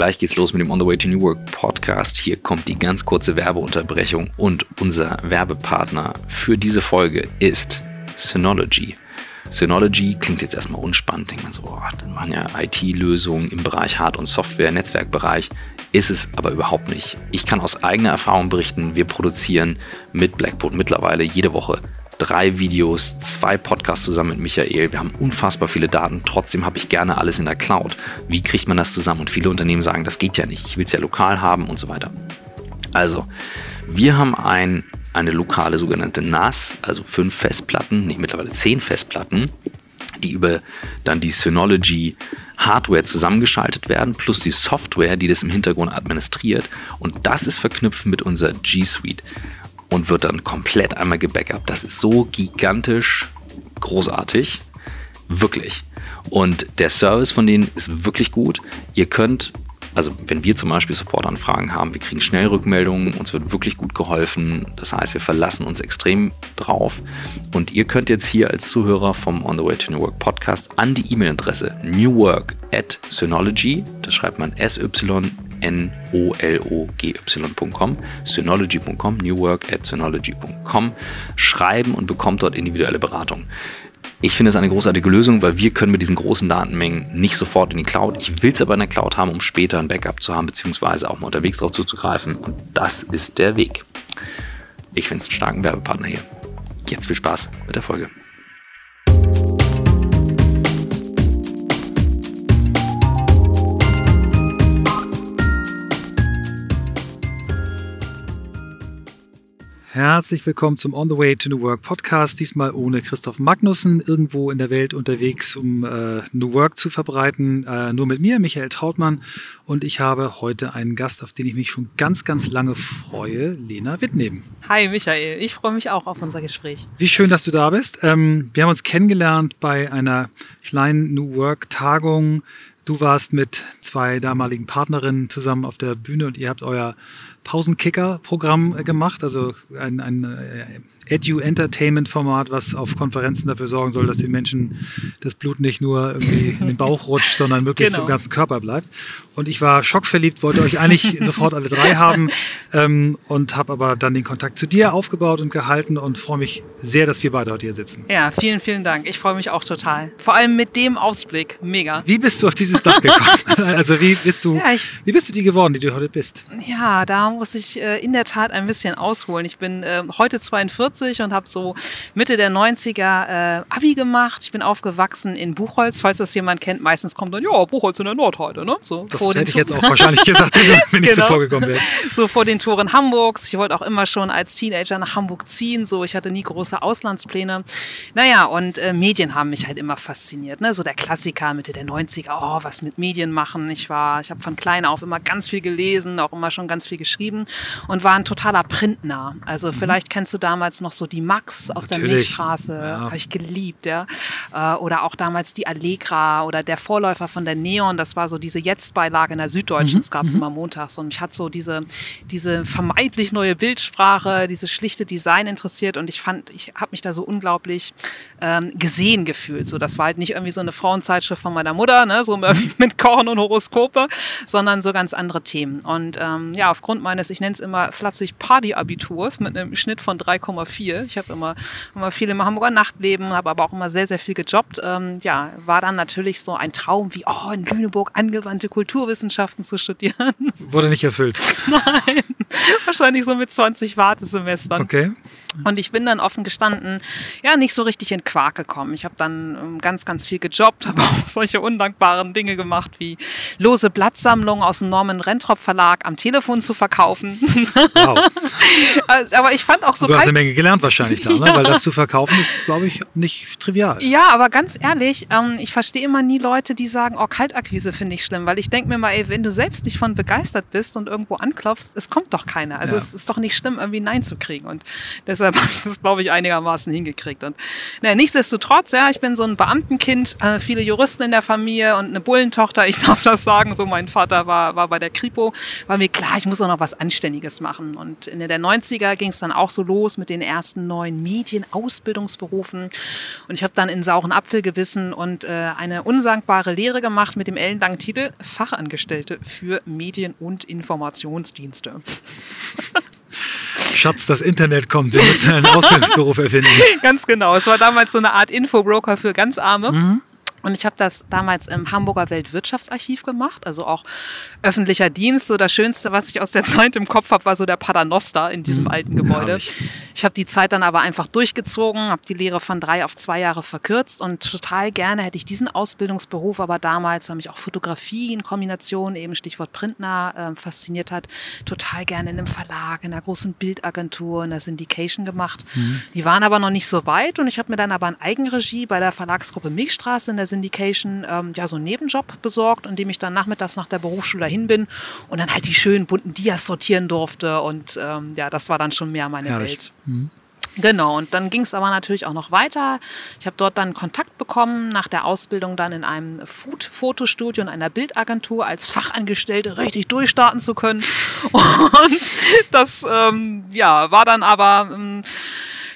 Gleich geht's los mit dem On the Way to New Work Podcast. Hier kommt die ganz kurze Werbeunterbrechung und unser Werbepartner für diese Folge ist Synology. Synology klingt jetzt erstmal unspannend. Denkt man so, oh, dann machen ja IT-Lösungen im Bereich Hard- und Software, Netzwerkbereich. Ist es aber überhaupt nicht. Ich kann aus eigener Erfahrung berichten, wir produzieren mit Blackboard mittlerweile jede Woche drei Videos, zwei Podcasts zusammen mit Michael. Wir haben unfassbar viele Daten. Trotzdem habe ich gerne alles in der Cloud. Wie kriegt man das zusammen? Und viele Unternehmen sagen, das geht ja nicht. Ich will es ja lokal haben und so weiter. Also, wir haben ein, eine lokale sogenannte NAS, also fünf Festplatten, nee, mittlerweile zehn Festplatten, die über dann die Synology Hardware zusammengeschaltet werden, plus die Software, die das im Hintergrund administriert. Und das ist verknüpft mit unserer G Suite und wird dann komplett einmal gebackupt. Das ist so gigantisch großartig. Wirklich. Und der Service von denen ist wirklich gut. Ihr könnt, also wenn wir zum Beispiel Supportanfragen haben, wir kriegen schnell Rückmeldungen, uns wird wirklich gut geholfen. Das heißt, wir verlassen uns extrem drauf. Und ihr könnt jetzt hier als Zuhörer vom On the Way to New Work Podcast an die E-Mail-Adresse newwork at Synology, das schreibt man S-Y N-O-L-O-G-Y.com, synology.com, newwork at synology.com, schreiben und bekommt dort individuelle Beratung. Ich finde es eine großartige Lösung, weil wir können mit diesen großen Datenmengen nicht sofort in die Cloud. Ich will es aber in der Cloud haben, um später ein Backup zu haben, beziehungsweise auch mal unterwegs darauf zuzugreifen. Und das ist der Weg. Ich finde es einen starken Werbepartner hier. Jetzt viel Spaß mit der Folge. Herzlich willkommen zum On the Way to New Work Podcast. Diesmal ohne Christoph Magnussen, irgendwo in der Welt unterwegs, um äh, New Work zu verbreiten. Äh, nur mit mir, Michael Trautmann. Und ich habe heute einen Gast, auf den ich mich schon ganz, ganz lange freue, Lena Wittneben. Hi Michael, ich freue mich auch auf unser Gespräch. Wie schön, dass du da bist. Ähm, wir haben uns kennengelernt bei einer kleinen New Work Tagung. Du warst mit zwei damaligen Partnerinnen zusammen auf der Bühne und ihr habt euer Pausenkicker-Programm äh, gemacht, also ein, ein äh, Edu-Entertainment-Format, was auf Konferenzen dafür sorgen soll, dass den Menschen das Blut nicht nur irgendwie in den Bauch rutscht, sondern möglichst genau. im ganzen Körper bleibt. Und ich war schockverliebt, wollte euch eigentlich sofort alle drei haben ähm, und habe aber dann den Kontakt zu dir aufgebaut und gehalten und freue mich sehr, dass wir beide heute hier sitzen. Ja, vielen, vielen Dank. Ich freue mich auch total. Vor allem mit dem Ausblick. Mega. Wie bist du auf dieses Dach gekommen? also wie bist du, ja, ich, wie bist du die geworden, die du heute bist? Ja, da muss ich äh, in der Tat ein bisschen ausholen. Ich bin äh, heute 42 und habe so Mitte der 90er äh, Abi gemacht. Ich bin aufgewachsen in Buchholz, falls das jemand kennt. Meistens kommt dann, ja, Buchholz in der Nordheide, ne? So, das hätte ich jetzt auch wahrscheinlich gesagt, wenn ich genau. zuvor gekommen wäre. So vor den Toren Hamburgs. Ich wollte auch immer schon als Teenager nach Hamburg ziehen. So, ich hatte nie große Auslandspläne. Naja, und äh, Medien haben mich halt immer fasziniert. Ne? So der Klassiker Mitte der 90er, oh, was mit Medien machen. Ich war, ich habe von klein auf immer ganz viel gelesen, auch immer schon ganz viel geschrieben und war ein totaler Printner. Also mhm. vielleicht kennst du damals noch so die Max aus Natürlich. der Milchstraße, ja. habe ich geliebt, ja. Äh, oder auch damals die Allegra oder der Vorläufer von der Neon, das war so diese Jetzt-Beilage in der Süddeutschen, mhm. das gab es mhm. immer montags und mich hat so diese, diese vermeintlich neue Bildsprache, dieses schlichte Design interessiert und ich fand, ich habe mich da so unglaublich ähm, gesehen gefühlt. So, das war halt nicht irgendwie so eine Frauenzeitschrift von meiner Mutter, ne, so mit Korn und Horoskope, sondern so ganz andere Themen. Und ähm, ja, aufgrund meines, ich nenne es immer flapsig Party-Abiturs mit einem Schnitt von 3,4. Ich habe immer, immer viel im Hamburger Nachtleben, habe aber auch immer sehr, sehr viel gejobbt. Ähm, ja, war dann natürlich so ein Traum wie, oh, in Lüneburg angewandte Kulturwissenschaften zu studieren. Wurde nicht erfüllt. Nein, wahrscheinlich so mit 20 Wartesemestern. Okay. Und ich bin dann offen gestanden, ja, nicht so richtig in Quark gekommen. Ich habe dann ähm, ganz, ganz viel gejobbt, habe auch solche undankbaren Dinge gemacht, wie lose Blattsammlungen aus dem Norman Rentrop Verlag am Telefon zu verkaufen. Wow. Also, aber ich fand auch so. Du hast eine Menge gelernt wahrscheinlich da, ne? ja. weil das zu verkaufen ist, glaube ich, nicht trivial. Ja, aber ganz ehrlich, ähm, ich verstehe immer nie Leute, die sagen, oh, Kaltakquise finde ich schlimm, weil ich denke mir mal, ey, wenn du selbst nicht von begeistert bist und irgendwo anklopfst, es kommt doch keiner. Also ja. es ist doch nicht schlimm, irgendwie Nein zu kriegen. Und das deshalb habe ich das, glaube ich, einigermaßen hingekriegt. Und na, nichtsdestotrotz, ja, ich bin so ein Beamtenkind, äh, viele Juristen in der Familie und eine Bullentochter, ich darf das sagen, so mein Vater war, war bei der Kripo, war mir klar, ich muss auch noch was Anständiges machen. Und in der 90er ging es dann auch so los mit den ersten neuen Medienausbildungsberufen. Und ich habe dann in sauren Apfel gewissen und äh, eine unsagbare Lehre gemacht mit dem ellenlangen Titel Fachangestellte für Medien- und Informationsdienste. Schatz, das Internet kommt, wir müssen einen Ausbildungsberuf erfinden. Ganz genau. Es war damals so eine Art Infobroker für ganz Arme. Mhm. Und ich habe das damals im Hamburger Weltwirtschaftsarchiv gemacht, also auch öffentlicher Dienst. So das Schönste, was ich aus der Zeit im Kopf habe, war so der Paternoster in diesem mhm. alten Gebäude. Ja, ich habe die Zeit dann aber einfach durchgezogen, habe die Lehre von drei auf zwei Jahre verkürzt und total gerne hätte ich diesen Ausbildungsberuf, aber damals habe mich auch Fotografie in Kombination, eben Stichwort Printner, äh, fasziniert hat, total gerne in einem Verlag, in einer großen Bildagentur, in der Syndication gemacht. Mhm. Die waren aber noch nicht so weit und ich habe mir dann aber in Eigenregie bei der Verlagsgruppe Milchstraße in der Syndication ähm, ja so einen Nebenjob besorgt, in dem ich dann nachmittags nach der Berufsschule dahin bin und dann halt die schönen bunten Dias sortieren durfte und ähm, ja, das war dann schon mehr meine Herrlich. Welt. Mhm. Genau, und dann ging es aber natürlich auch noch weiter. Ich habe dort dann Kontakt bekommen, nach der Ausbildung dann in einem Food-Fotostudio und einer Bildagentur als Fachangestellte richtig durchstarten zu können. Und das ähm, ja, war dann aber ähm,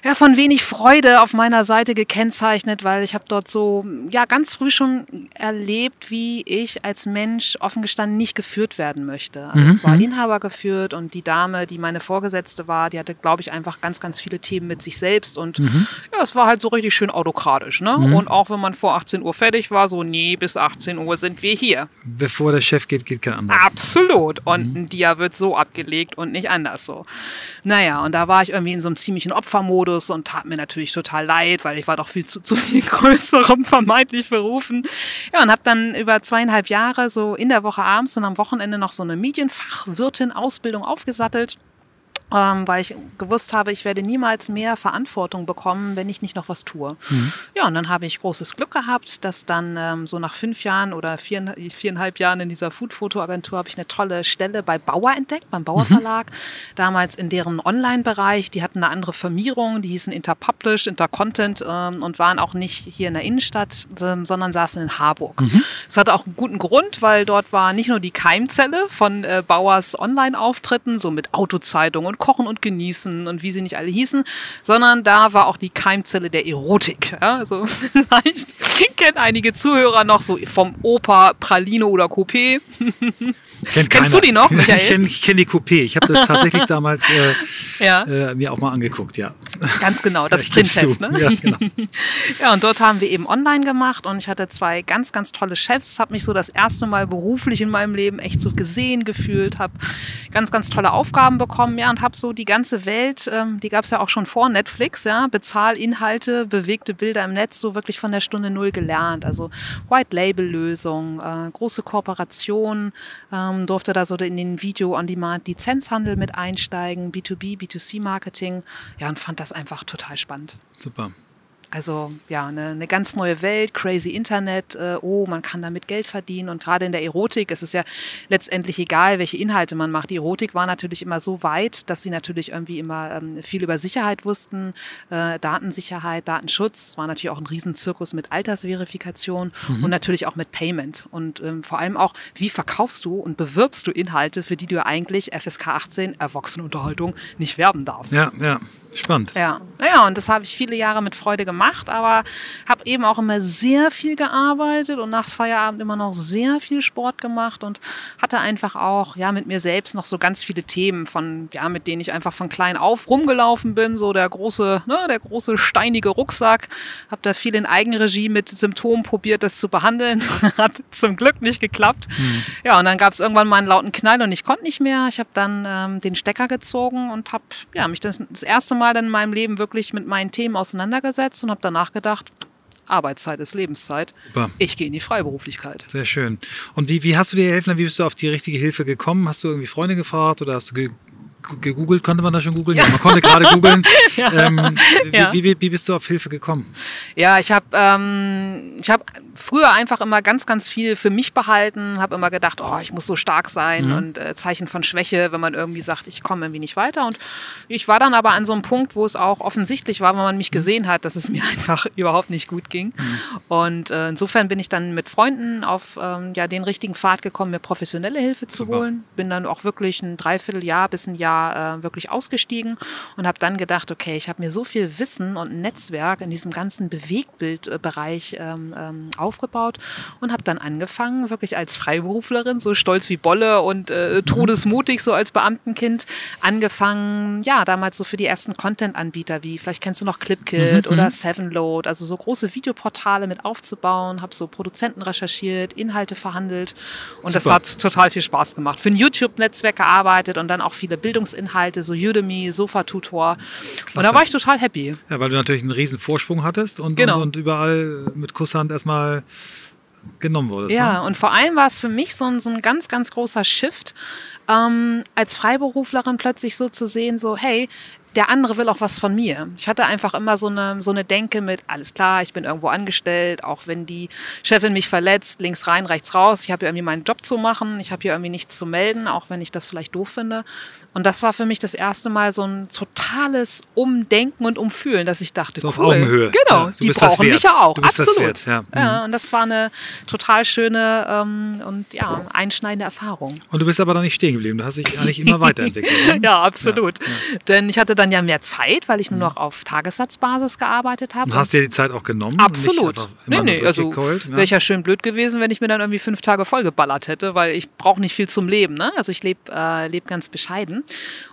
ja, von wenig Freude auf meiner Seite gekennzeichnet, weil ich habe dort so ja ganz früh schon erlebt, wie ich als Mensch offen gestanden nicht geführt werden möchte. Also mhm. es war mhm. Inhaber geführt und die Dame, die meine Vorgesetzte war, die hatte, glaube ich, einfach ganz, ganz viele Themen mit sich selbst und mhm. ja, es war halt so richtig schön autokratisch. Ne? Mhm. Und auch wenn man vor 18 Uhr fertig war, so nee, bis 18 Uhr sind wir hier. Bevor der Chef geht, geht kein anderer. Absolut. Und mhm. ein Dia wird so abgelegt und nicht anders so. Naja, und da war ich irgendwie in so einem ziemlichen Opfermodus Modus und tat mir natürlich total leid, weil ich war doch viel zu, zu viel größerem vermeintlich berufen. Ja, und habe dann über zweieinhalb Jahre so in der Woche abends und am Wochenende noch so eine Medienfachwirtin-Ausbildung aufgesattelt ähm, weil ich gewusst habe, ich werde niemals mehr Verantwortung bekommen, wenn ich nicht noch was tue. Mhm. Ja, und dann habe ich großes Glück gehabt, dass dann ähm, so nach fünf Jahren oder vier, viereinhalb Jahren in dieser Food-Foto-Agentur habe ich eine tolle Stelle bei Bauer entdeckt, beim Bauer Verlag. Mhm. Damals in deren Online-Bereich. Die hatten eine andere Firmierung, die hießen Interpublish, Intercontent ähm, und waren auch nicht hier in der Innenstadt, sondern saßen in Harburg. Mhm. Das hatte auch einen guten Grund, weil dort war nicht nur die Keimzelle von äh, Bauers Online-Auftritten, so mit Autozeitung und Kochen und Genießen und wie sie nicht alle hießen, sondern da war auch die Keimzelle der Erotik. Ja, also vielleicht kennen einige Zuhörer noch so vom Opa Pralino oder Coupé. Kennt Kennst du die noch, Michael? ich kenne kenn die Coupé. Ich habe das tatsächlich damals äh, ja. äh, mir auch mal angeguckt, ja. Ganz genau, das Printheft. Ne? Ja, genau. ja, und dort haben wir eben online gemacht und ich hatte zwei ganz, ganz tolle Chefs, habe mich so das erste Mal beruflich in meinem Leben echt so gesehen, gefühlt, habe ganz, ganz tolle Aufgaben bekommen, ja, und habe so die ganze Welt, ähm, die gab es ja auch schon vor Netflix, ja, Bezahlinhalte, bewegte Bilder im Netz, so wirklich von der Stunde Null gelernt. Also White-Label-Lösung, äh, große Kooperationen, ähm, durfte da so in den Video-on-Demand-Lizenzhandel mit einsteigen, B2B, B2C-Marketing, ja, und fand das einfach total spannend. Super. Also ja, eine, eine, ganz neue Welt, crazy Internet, äh, oh, man kann damit Geld verdienen und gerade in der Erotik ist es ja letztendlich egal, welche Inhalte man macht. Die Erotik war natürlich immer so weit, dass sie natürlich irgendwie immer ähm, viel über Sicherheit wussten, äh, Datensicherheit, Datenschutz. Es war natürlich auch ein Riesenzirkus mit Altersverifikation mhm. und natürlich auch mit Payment und ähm, vor allem auch, wie verkaufst du und bewirbst du Inhalte, für die du eigentlich FSK 18 Erwachsenenunterhaltung nicht werben darfst. Ja, ja, spannend. Ja, ja und das habe ich viele Jahre mit Freude gemacht gemacht, aber habe eben auch immer sehr viel gearbeitet und nach Feierabend immer noch sehr viel Sport gemacht und hatte einfach auch ja mit mir selbst noch so ganz viele Themen von ja mit denen ich einfach von klein auf rumgelaufen bin, so der große ne, der große steinige Rucksack, habe da viel in Eigenregie mit Symptomen probiert, das zu behandeln, hat zum Glück nicht geklappt. Mhm. Ja und dann gab es irgendwann mal einen lauten Knall und ich konnte nicht mehr. Ich habe dann ähm, den Stecker gezogen und habe ja mich das, das erste Mal dann in meinem Leben wirklich mit meinen Themen auseinandergesetzt und habe danach gedacht, Arbeitszeit ist Lebenszeit. Super. Ich gehe in die Freiberuflichkeit. Sehr schön. Und wie, wie hast du dir helfen? Wie bist du auf die richtige Hilfe gekommen? Hast du irgendwie Freunde gefragt oder hast du gegoogelt, konnte man da schon googeln? Ja. ja. man konnte gerade googeln. ja. ähm, wie, ja. wie, wie, wie, bist du auf Hilfe gekommen? Ja, ich habe ähm, hab früher einfach immer ganz, ganz viel für mich behalten, habe immer gedacht, oh, ich muss so stark sein mhm. und äh, Zeichen von Schwäche, wenn man irgendwie sagt, ich komme irgendwie nicht weiter. Und ich war dann aber an so einem Punkt, wo es auch offensichtlich war, wenn man mich mhm. gesehen hat, dass es mir einfach überhaupt nicht gut ging. Mhm. Und äh, insofern bin ich dann mit Freunden auf ähm, ja, den richtigen Pfad gekommen, mir professionelle Hilfe zu Super. holen. Bin dann auch wirklich ein Dreivierteljahr bis ein Jahr äh, wirklich ausgestiegen und habe dann gedacht, okay, ich habe mir so viel Wissen und Netzwerk in diesem ganzen Bewegtbildbereich ähm, ähm, aufgebaut und habe dann angefangen, wirklich als Freiberuflerin, so stolz wie Bolle und äh, todesmutig, so als Beamtenkind, angefangen, ja, damals so für die ersten Content-Anbieter wie, vielleicht kennst du noch ClipKit mhm. oder mhm. Sevenload, also so große Videoportale mit aufzubauen, habe so Produzenten recherchiert, Inhalte verhandelt und Super. das hat total viel Spaß gemacht. Für ein YouTube-Netzwerk gearbeitet und dann auch viele Bildungsinhalte, so Udemy, Sofa-Tutor. Und da war ich total happy. Ja, weil du natürlich einen riesen Vorsprung hattest und, genau. und, und überall mit Kusshand erstmal genommen wurdest. Ja, ne? und vor allem war es für mich so ein, so ein ganz, ganz großer Shift, ähm, als Freiberuflerin plötzlich so zu sehen, so, hey, der andere will auch was von mir. Ich hatte einfach immer so eine, so eine Denke mit, alles klar, ich bin irgendwo angestellt, auch wenn die Chefin mich verletzt, links rein, rechts raus. Ich habe hier irgendwie meinen Job zu machen, ich habe hier irgendwie nichts zu melden, auch wenn ich das vielleicht doof finde. Und das war für mich das erste Mal so ein totales Umdenken und Umfühlen, dass ich dachte, so cool, auf Augenhöhe. Genau, ja, die brauchen mich ja auch, absolut. Wert, ja. ja. Mhm. und das war eine total schöne ähm, und ja, einschneidende Erfahrung. Und du bist aber da nicht stehen geblieben, du hast dich eigentlich immer weiterentwickelt. Ne? ja, absolut. Ja, Denn ich hatte dann ja mehr Zeit, weil ich nur mhm. noch auf Tagessatzbasis gearbeitet habe. Und hast dir die Zeit auch genommen? Absolut. Nee, nee, also wäre ich ja schön blöd gewesen, wenn ich mir dann irgendwie fünf Tage vollgeballert hätte, weil ich brauche nicht viel zum Leben. Ne? Also ich lebe äh, leb ganz bescheiden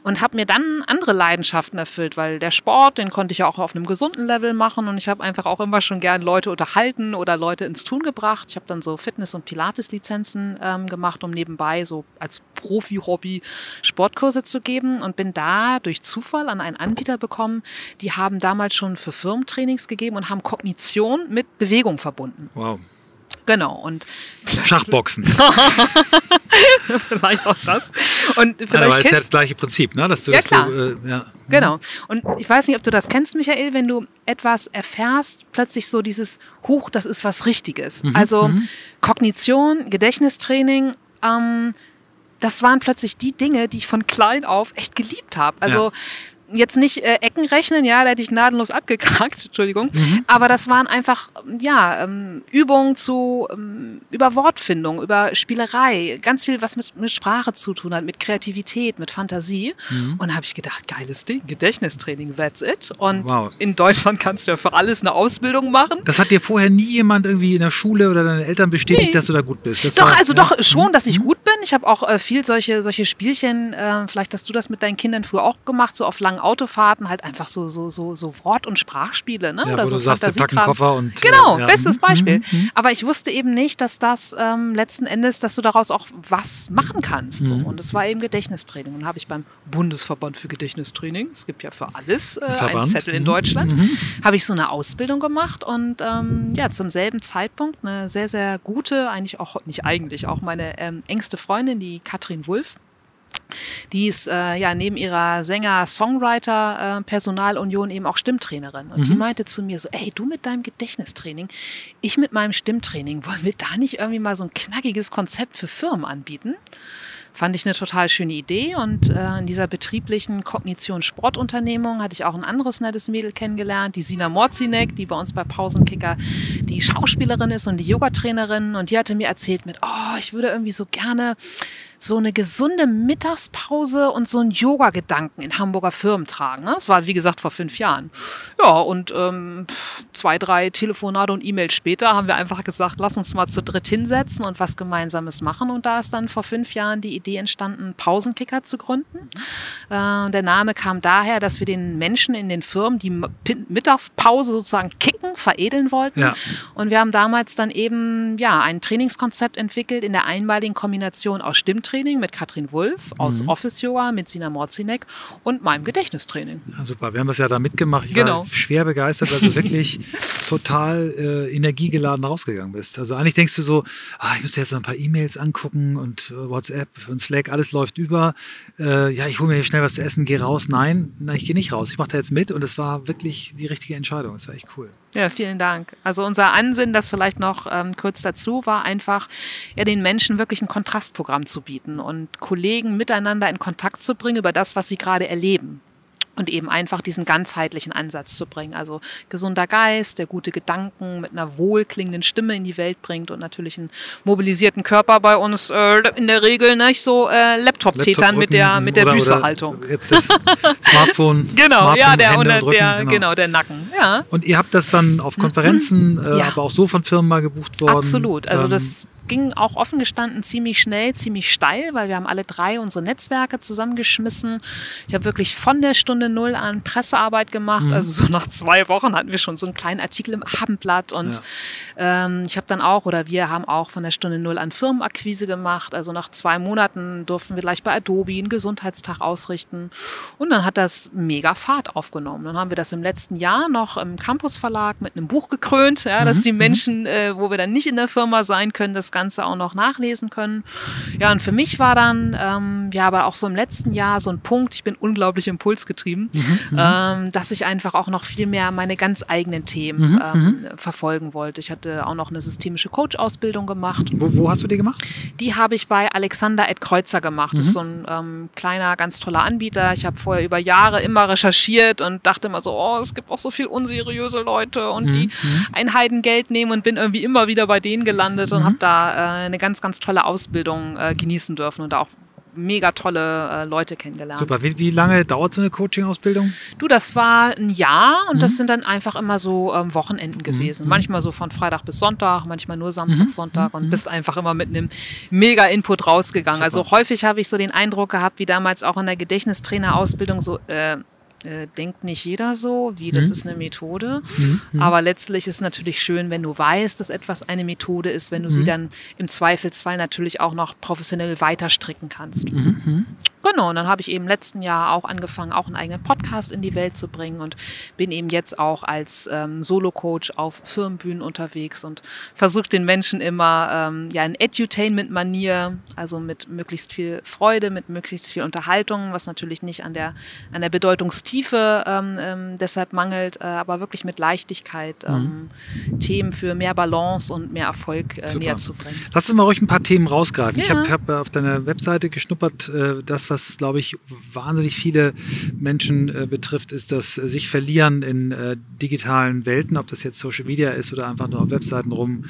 und habe habe mir dann andere Leidenschaften erfüllt, weil der Sport, den konnte ich ja auch auf einem gesunden Level machen und ich habe einfach auch immer schon gern Leute unterhalten oder Leute ins Tun gebracht. Ich habe dann so Fitness- und Pilates-Lizenzen ähm, gemacht, um nebenbei so als Profi-Hobby Sportkurse zu geben und bin da durch Zufall an einen Anbieter bekommen. Die haben damals schon für Firmentrainings gegeben und haben Kognition mit Bewegung verbunden. Wow. Genau. Und Schachboxen. vielleicht auch das. Und vielleicht ja, aber es ist ja das gleiche Prinzip, ne? Dass du, ja, klar. Du, äh, ja. Genau. Und ich weiß nicht, ob du das kennst, Michael, wenn du etwas erfährst, plötzlich so dieses Huch, das ist was Richtiges. Mhm. Also mhm. Kognition, Gedächtnistraining, ähm, das waren plötzlich die Dinge, die ich von klein auf echt geliebt habe. Also ja jetzt nicht äh, Ecken rechnen, ja, da hätte ich gnadenlos abgekrackt, Entschuldigung. Mhm. Aber das waren einfach, ja, ähm, Übungen zu, ähm, über Wortfindung, über Spielerei, ganz viel, was mit, mit Sprache zu tun hat, mit Kreativität, mit Fantasie. Mhm. Und da habe ich gedacht, geiles Ding, Gedächtnistraining, that's it. Und wow. in Deutschland kannst du ja für alles eine Ausbildung machen. Das hat dir vorher nie jemand irgendwie in der Schule oder deine Eltern bestätigt, nee. dass du da gut bist? Das doch, war, also ja. doch schon, dass ich mhm. gut bin. Ich habe auch äh, viel solche, solche Spielchen, äh, vielleicht hast du das mit deinen Kindern früher auch gemacht, so auf langen Autofahrten halt einfach so, so, so, so Wort- und Sprachspiele, ne? Ja, Oder so du sagst, packen Koffer und. Genau, ja. bestes mhm, Beispiel. Mhm, mhm. Aber ich wusste eben nicht, dass das ähm, letzten Endes, dass du daraus auch was machen kannst. So. Mhm. Und es war eben Gedächtnistraining. Und habe ich beim Bundesverband für Gedächtnistraining, es gibt ja für alles äh, einen Zettel in Deutschland, mhm. habe ich so eine Ausbildung gemacht und ähm, ja, zum selben Zeitpunkt eine sehr, sehr gute, eigentlich auch, nicht eigentlich, auch meine ähm, engste Freundin, die Katrin Wulff, die ist äh, ja neben ihrer Sänger-Songwriter-Personalunion eben auch Stimmtrainerin. Und mhm. die meinte zu mir so, ey, du mit deinem Gedächtnistraining, ich mit meinem Stimmtraining, wollen wir da nicht irgendwie mal so ein knackiges Konzept für Firmen anbieten? Fand ich eine total schöne Idee und äh, in dieser betrieblichen Kognition-Sportunternehmung hatte ich auch ein anderes nettes Mädel kennengelernt, die Sina Morzinek, die bei uns bei Pausenkicker die Schauspielerin ist und die Yogatrainerin und die hatte mir erzählt mit, oh, ich würde irgendwie so gerne so eine gesunde Mittagspause und so einen Yoga-Gedanken in Hamburger Firmen tragen. Ne? Das war, wie gesagt, vor fünf Jahren. Ja, und ähm, zwei, drei Telefonate und E-Mails später haben wir einfach gesagt, lass uns mal zu dritt hinsetzen und was Gemeinsames machen. Und da ist dann vor fünf Jahren die Idee entstanden, Pausenkicker zu gründen. Äh, der Name kam daher, dass wir den Menschen in den Firmen die Mittagspause sozusagen kicken, veredeln wollten. Ja. Und wir haben damals dann eben ja, ein Trainingskonzept entwickelt in der einmaligen Kombination aus Stimmtraining Training mit Katrin Wulff aus mhm. Office Yoga mit Sina Morzinek und meinem Gedächtnistraining. Ja, super, wir haben das ja da mitgemacht. Ich genau. war schwer begeistert, weil du wirklich total äh, energiegeladen rausgegangen bist. Also eigentlich denkst du so, ah, ich müsste jetzt noch ein paar E-Mails angucken und äh, WhatsApp, und Slack, alles läuft über. Äh, ja, ich hole mir hier schnell was zu essen, gehe raus. Nein, nein ich gehe nicht raus. Ich mache da jetzt mit und es war wirklich die richtige Entscheidung. Es war echt cool. Ja, vielen Dank. Also unser Ansinnen, das vielleicht noch ähm, kurz dazu, war einfach, ja, den Menschen wirklich ein Kontrastprogramm zu bieten und Kollegen miteinander in Kontakt zu bringen über das, was sie gerade erleben und eben einfach diesen ganzheitlichen Ansatz zu bringen. Also gesunder Geist, der gute Gedanken mit einer wohlklingenden Stimme in die Welt bringt und natürlich einen mobilisierten Körper bei uns äh, in der Regel nicht so äh, Laptop-Tätern mit der mit der Büßerhaltung. Jetzt das Smartphone. genau, Smartphone, ja, der, Hände der, Rücken, der genau. genau. der Nacken. Ja. Und ihr habt das dann auf Konferenzen, äh, Ja. aber auch so von Firmen mal gebucht worden. Absolut. Also Ähm, das ging auch offen gestanden ziemlich schnell, ziemlich steil, weil wir haben alle drei unsere Netzwerke zusammengeschmissen. Ich habe wirklich von der Stunde Null an Pressearbeit gemacht. Mhm. Also so nach zwei Wochen hatten wir schon so einen kleinen Artikel im Abendblatt und ähm, ich habe dann auch oder wir haben auch von der Stunde Null an Firmenakquise gemacht. Also nach zwei Monaten durften wir gleich bei Adobe einen Gesundheitstag ausrichten und dann hat das mega Fahrt aufgenommen. Dann haben wir das im letzten Jahr noch im Campus Verlag mit einem Buch gekrönt, ja, dass die Menschen, äh, wo wir dann nicht in der Firma sein können, das Ganze auch noch nachlesen können. Ja, und für mich war dann, ähm, ja, aber auch so im letzten Jahr so ein Punkt, ich bin unglaublich impulsgetrieben, ähm, dass ich einfach auch noch viel mehr meine ganz eigenen Themen ähm, verfolgen wollte. Ich hatte auch noch eine systemische Coach-Ausbildung gemacht. Wo, wo hast du die gemacht? Die habe ich bei Alexander Ed Kreuzer gemacht. Das ist so ein ähm, kleiner, ganz toller Anbieter. Ich habe vorher über Jahre immer recherchiert und dachte immer so, oh, es gibt auch so viel unseriöse Leute und die ein Heidengeld nehmen und bin irgendwie immer wieder bei denen gelandet und habe da äh, eine ganz, ganz tolle Ausbildung äh, genießen dürfen und da auch mega tolle äh, Leute kennengelernt. Super. Wie, wie lange dauert so eine Coaching-Ausbildung? Du, das war ein Jahr und das sind dann einfach immer so ähm, Wochenenden gewesen. Manchmal so von Freitag bis Sonntag, manchmal nur Samstag, Sonntag und bist einfach immer mit einem mega Input rausgegangen. Also häufig habe ich so den Eindruck gehabt, wie damals auch in der Gedächtnistrainerausbildung so, äh, äh, denkt nicht jeder so, wie das ist eine Methode. Aber letztlich ist es natürlich schön, wenn du weißt, dass etwas eine Methode ist, wenn du sie dann im Zweifelsfall natürlich auch noch professionell weiterstricken kannst. Genau, und dann habe ich eben letzten Jahr auch angefangen, auch einen eigenen Podcast in die Welt zu bringen und bin eben jetzt auch als ähm, Solo-Coach auf Firmenbühnen unterwegs und versuche den Menschen immer ähm, ja in Edutainment-Manier, also mit möglichst viel Freude, mit möglichst viel Unterhaltung, was natürlich nicht an der, an der Bedeutungstiefe ähm, ähm, deshalb mangelt, äh, aber wirklich mit Leichtigkeit ähm, Themen für mehr Balance und mehr Erfolg äh, näher zu bringen. Lass uns mal ruhig ein paar Themen rausgreifen. Ich Ja. habe hab auf deiner Webseite geschnuppert, äh, das, was, glaube ich, wahnsinnig viele Menschen äh, betrifft, ist das äh, sich verlieren in äh, digitalen Welten, ob das jetzt Social Media ist oder einfach nur auf Webseiten rum,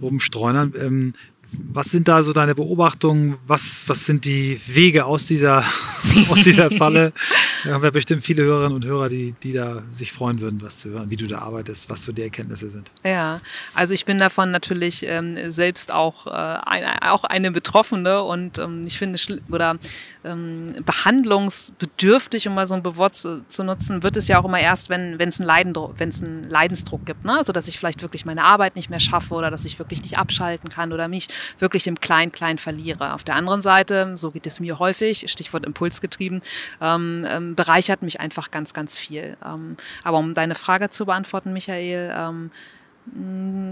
rumstreunern. Ähm, was sind da so deine Beobachtungen? Was, was sind die Wege aus dieser, aus dieser Falle? Da haben wir bestimmt viele Hörerinnen und Hörer, die, die da sich freuen würden, was zu hören, wie du da arbeitest, was so die Erkenntnisse sind. Ja, also ich bin davon natürlich ähm, selbst auch, äh, eine, auch eine Betroffene und ähm, ich finde, oder ähm, behandlungsbedürftig, um mal so ein Bewort zu, zu nutzen, wird es ja auch immer erst, wenn es einen, Leidendruck, einen Leidensdruck gibt. Ne? Also dass ich vielleicht wirklich meine Arbeit nicht mehr schaffe oder dass ich wirklich nicht abschalten kann oder mich wirklich im Klein-Klein verliere. Auf der anderen Seite, so geht es mir häufig, Stichwort Impulsgetrieben, ähm, ähm, bereichert mich einfach ganz, ganz viel. Ähm, aber um deine Frage zu beantworten, Michael, ähm,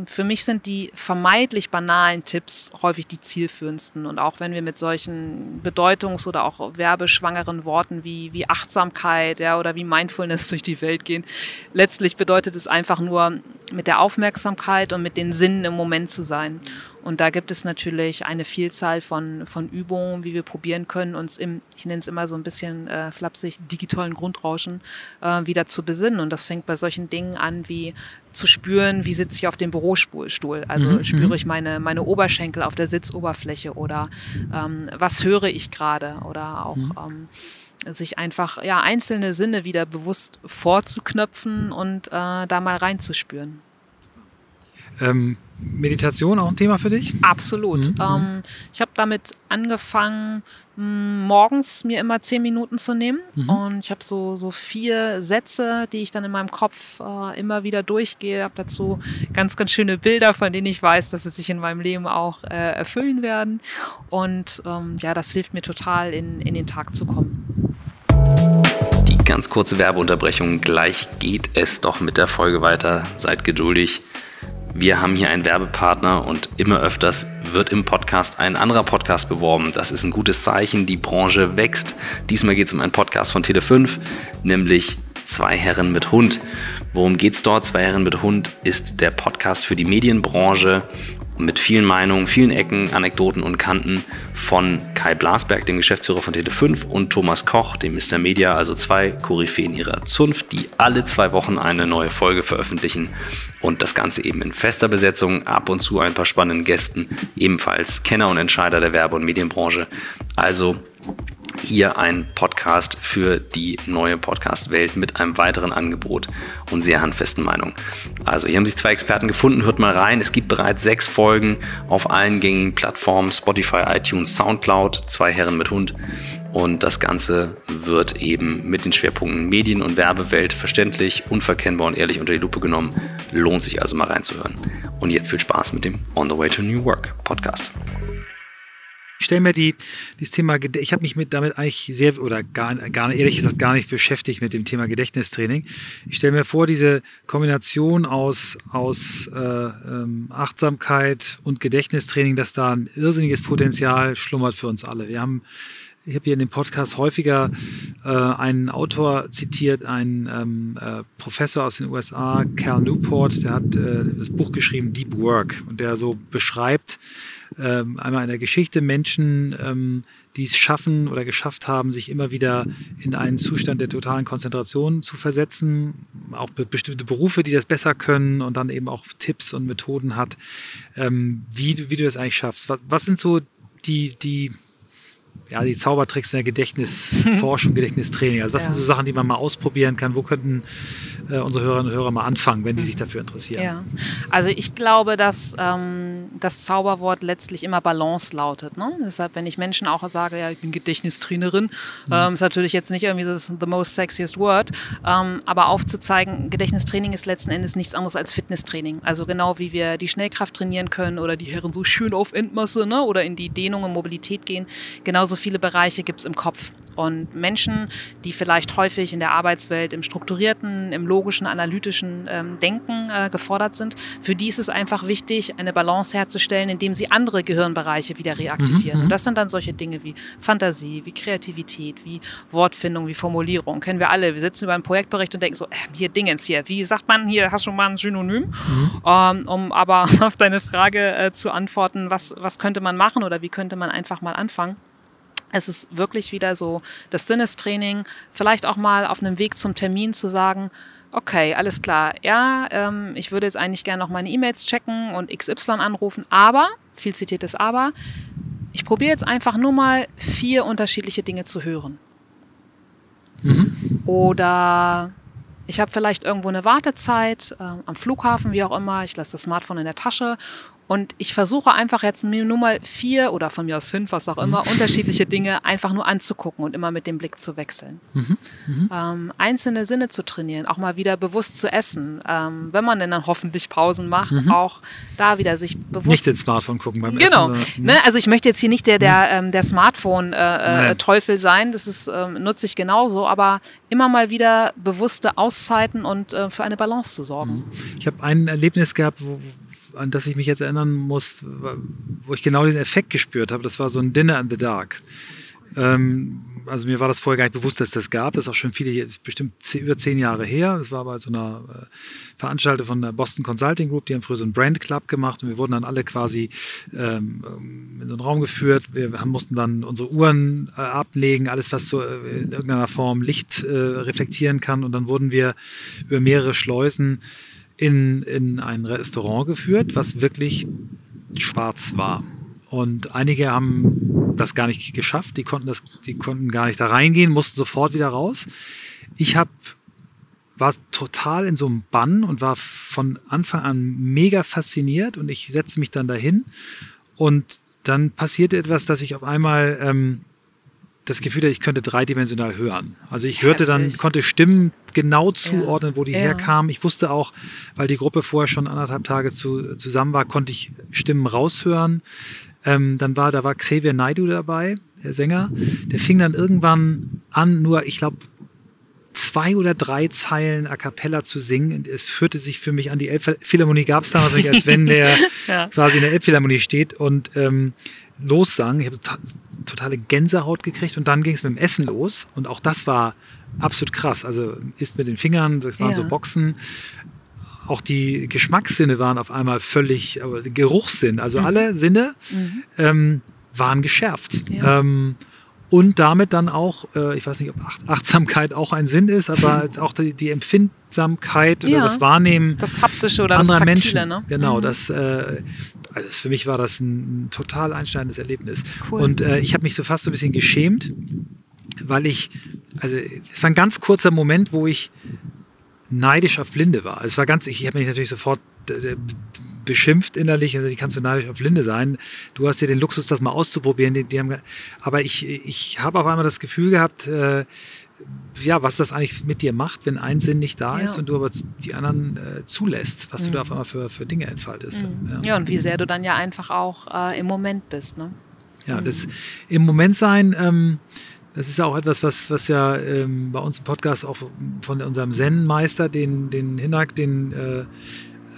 für mich sind die vermeintlich banalen Tipps häufig die zielführendsten. Und auch wenn wir mit solchen bedeutungs- oder auch werbeschwangeren Worten wie, wie Achtsamkeit ja, oder wie Mindfulness durch die Welt gehen, letztlich bedeutet es einfach nur, mit der Aufmerksamkeit und mit den Sinnen im Moment zu sein. Und da gibt es natürlich eine Vielzahl von, von Übungen, wie wir probieren können, uns im, ich nenne es immer so ein bisschen äh, flapsig, digitalen Grundrauschen äh, wieder zu besinnen. Und das fängt bei solchen Dingen an, wie zu spüren, wie sitze ich auf dem Bürostuhl. Also spüre ich meine, meine Oberschenkel auf der Sitzoberfläche oder ähm, was höre ich gerade oder auch ähm, sich einfach ja, einzelne Sinne wieder bewusst vorzuknöpfen und äh, da mal reinzuspüren. Ähm, Meditation auch ein Thema für dich? Absolut. Ähm, ich habe damit angefangen, morgens mir immer zehn Minuten zu nehmen. Und ich habe so, so vier Sätze, die ich dann in meinem Kopf äh, immer wieder durchgehe. habe dazu ganz, ganz schöne Bilder, von denen ich weiß, dass sie sich in meinem Leben auch äh, erfüllen werden. Und ähm, ja, das hilft mir total, in, in den Tag zu kommen. Die ganz kurze Werbeunterbrechung. Gleich geht es doch mit der Folge weiter. Seid geduldig. Wir haben hier einen Werbepartner und immer öfters wird im Podcast ein anderer Podcast beworben. Das ist ein gutes Zeichen, die Branche wächst. Diesmal geht es um einen Podcast von Tele5, nämlich Zwei Herren mit Hund. Worum geht es dort? Zwei Herren mit Hund ist der Podcast für die Medienbranche mit vielen Meinungen, vielen Ecken, Anekdoten und Kanten von Kai Blasberg, dem Geschäftsführer von Tele5 und Thomas Koch, dem Mr. Media, also zwei Koryphäen ihrer Zunft, die alle zwei Wochen eine neue Folge veröffentlichen und das Ganze eben in fester Besetzung, ab und zu ein paar spannenden Gästen, ebenfalls Kenner und Entscheider der Werbe- und Medienbranche. Also hier ein Podcast für die neue Podcast-Welt mit einem weiteren Angebot und sehr handfesten Meinungen. Also hier haben sich zwei Experten gefunden, hört mal rein. Es gibt bereits sechs Folgen auf allen gängigen Plattformen, Spotify, iTunes, Soundcloud, zwei Herren mit Hund. Und das Ganze wird eben mit den Schwerpunkten Medien- und Werbewelt verständlich, unverkennbar und ehrlich unter die Lupe genommen. Lohnt sich also mal reinzuhören. Und jetzt viel Spaß mit dem On the Way to New Work Podcast. Ich stelle mir die, dieses Thema, ich habe mich mit damit eigentlich sehr, oder gar, gar ehrlich gesagt gar nicht beschäftigt mit dem Thema Gedächtnistraining. Ich stelle mir vor, diese Kombination aus, aus äh, ähm, Achtsamkeit und Gedächtnistraining, dass da ein irrsinniges Potenzial schlummert für uns alle. Wir haben ich habe hier in dem Podcast häufiger äh, einen Autor zitiert, einen ähm, äh, Professor aus den USA, Cal Newport, der hat äh, das Buch geschrieben Deep Work und der so beschreibt, ähm, einmal in der Geschichte Menschen, ähm, die es schaffen oder geschafft haben, sich immer wieder in einen Zustand der totalen Konzentration zu versetzen, auch be bestimmte Berufe, die das besser können und dann eben auch Tipps und Methoden hat, ähm, wie, du, wie du das eigentlich schaffst. Was, was sind so die, die ja, die Zaubertricks in der Gedächtnisforschung, Gedächtnistraining. Also was ja. sind so Sachen, die man mal ausprobieren kann? Wo könnten äh, unsere Hörerinnen und Hörer mal anfangen, wenn die sich dafür interessieren? Ja, also ich glaube, dass ähm, das Zauberwort letztlich immer Balance lautet. Ne? Deshalb, wenn ich Menschen auch sage, ja, ich bin Gedächtnistrainerin, mhm. ähm, ist natürlich jetzt nicht irgendwie das the most sexiest word, ähm, aber aufzuzeigen, Gedächtnistraining ist letzten Endes nichts anderes als Fitnesstraining. Also genau wie wir die Schnellkraft trainieren können oder die Herren so schön auf Endmasse ne? oder in die Dehnung und Mobilität gehen, genauso viele Bereiche gibt es im Kopf. Und Menschen, die vielleicht häufig in der Arbeitswelt im strukturierten, im logischen, analytischen ähm, Denken äh, gefordert sind, für die ist es einfach wichtig, eine Balance herzustellen, indem sie andere Gehirnbereiche wieder reaktivieren. Mhm, und das sind dann solche Dinge wie Fantasie, wie Kreativität, wie Wortfindung, wie Formulierung. Kennen wir alle. Wir sitzen über einen Projektbericht und denken so, äh, hier Dingens hier. Wie sagt man hier, hast du mal ein Synonym? Mhm. Ähm, um aber auf deine Frage äh, zu antworten, was, was könnte man machen oder wie könnte man einfach mal anfangen? Es ist wirklich wieder so das Sinnestraining, vielleicht auch mal auf einem Weg zum Termin zu sagen, okay, alles klar, ja, ähm, ich würde jetzt eigentlich gerne noch meine E-Mails checken und XY anrufen, aber, viel zitiertes Aber, ich probiere jetzt einfach nur mal vier unterschiedliche Dinge zu hören. Mhm. Oder ich habe vielleicht irgendwo eine Wartezeit äh, am Flughafen, wie auch immer, ich lasse das Smartphone in der Tasche und ich versuche einfach jetzt nur mal vier oder von mir aus fünf, was auch immer, mhm. unterschiedliche Dinge einfach nur anzugucken und immer mit dem Blick zu wechseln. Mhm. Mhm. Ähm, einzelne Sinne zu trainieren, auch mal wieder bewusst zu essen. Ähm, wenn man denn dann hoffentlich Pausen macht, mhm. auch da wieder sich bewusst. Nicht ins Smartphone gucken beim genau. Essen. Genau. Ne? Also ich möchte jetzt hier nicht der, der, mhm. ähm, der Smartphone-Teufel äh, äh, sein. Das ist, ähm, nutze ich genauso, aber immer mal wieder bewusste Auszeiten und äh, für eine Balance zu sorgen. Mhm. Ich habe ein Erlebnis gehabt, wo an das ich mich jetzt erinnern muss, wo ich genau diesen Effekt gespürt habe. Das war so ein Dinner in the Dark. Ähm, also mir war das vorher gar nicht bewusst, dass das gab. Das ist auch schon viele, bestimmt zehn, über zehn Jahre her. Das war bei so einer äh, Veranstaltung von der Boston Consulting Group. Die haben früher so einen Brand Club gemacht und wir wurden dann alle quasi ähm, in so einen Raum geführt. Wir haben, mussten dann unsere Uhren äh, ablegen, alles was so äh, in irgendeiner Form Licht äh, reflektieren kann. Und dann wurden wir über mehrere Schleusen in, in ein Restaurant geführt, was wirklich schwarz war. Und einige haben das gar nicht geschafft, die konnten, das, die konnten gar nicht da reingehen, mussten sofort wieder raus. Ich hab, war total in so einem Bann und war von Anfang an mega fasziniert und ich setzte mich dann dahin und dann passierte etwas, dass ich auf einmal ähm, das Gefühl ich könnte dreidimensional hören. Also ich hörte Heftig. dann, konnte Stimmen genau zuordnen, ja. wo die ja. herkamen. Ich wusste auch, weil die Gruppe vorher schon anderthalb Tage zu, zusammen war, konnte ich Stimmen raushören. Ähm, dann war, da war Xavier Naidu dabei, der Sänger. Der fing dann irgendwann an, nur, ich glaube, zwei oder drei Zeilen a cappella zu singen. Es führte sich für mich an die Elbphilharmonie, gab es damals nicht, als wenn der ja. quasi in der Elbphilharmonie steht und ähm, lossang. Ich habe totale Gänsehaut gekriegt und dann ging es mit dem Essen los und auch das war absolut krass. Also isst mit den Fingern, das waren ja. so Boxen. Auch die Geschmackssinne waren auf einmal völlig, aber Geruchssinn, also mhm. alle Sinne mhm. ähm, waren geschärft. Ja. Ähm, und damit dann auch, äh, ich weiß nicht, ob Achtsamkeit auch ein Sinn ist, aber auch die, die Empfindsamkeit oder ja, das Wahrnehmen das haptische oder anderer das Taktile, Menschen. Ne? Genau, mhm. das, äh, also für mich war das ein, ein total einschneidendes Erlebnis. Cool. Und äh, ich habe mich so fast so ein bisschen geschämt, weil ich, also es war ein ganz kurzer Moment, wo ich neidisch auf Blinde war. Es war ganz, ich habe mich natürlich sofort äh, beschimpft innerlich, also wie kannst du neidisch auf Blinde sein? Du hast ja den Luxus, das mal auszuprobieren. Die, die haben, aber ich, ich habe auf einmal das Gefühl gehabt, äh, ja, was das eigentlich mit dir macht, wenn ein Sinn nicht da ja. ist und du aber die anderen äh, zulässt, was mhm. du da mhm. auf einmal für, für Dinge entfaltest. Mhm. Ja. ja. und wie sehr du dann ja einfach auch äh, im Moment bist. Ne? Ja, mhm. das im Moment sein, ähm, das ist ja auch etwas, was, was ja ähm, bei uns im Podcast auch von unserem Zen-Meister, den, den Hinak, den äh,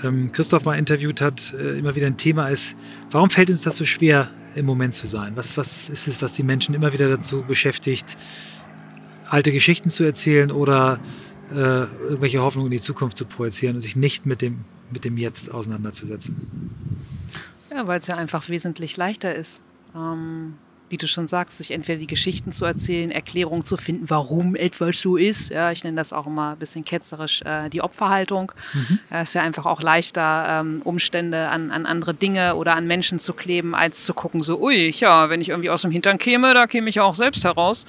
ähm, Christoph mal interviewt hat, äh, immer wieder ein Thema ist, warum fällt uns das so schwer, im Moment zu sein? Was, was ist es, was die Menschen immer wieder dazu beschäftigt, alte Geschichten zu erzählen oder äh, irgendwelche Hoffnungen in die Zukunft zu projizieren und sich nicht mit dem, mit dem Jetzt auseinanderzusetzen? Ja, weil es ja einfach wesentlich leichter ist. Ähm wie du schon sagst, sich entweder die Geschichten zu erzählen, Erklärungen zu finden, warum etwas so ist. Ja, ich nenne das auch immer ein bisschen ketzerisch äh, die Opferhaltung. Mhm. Es ist ja einfach auch leichter, ähm, Umstände an, an andere Dinge oder an Menschen zu kleben, als zu gucken, so, ui, ja, wenn ich irgendwie aus dem Hintern käme, da käme ich ja auch selbst heraus.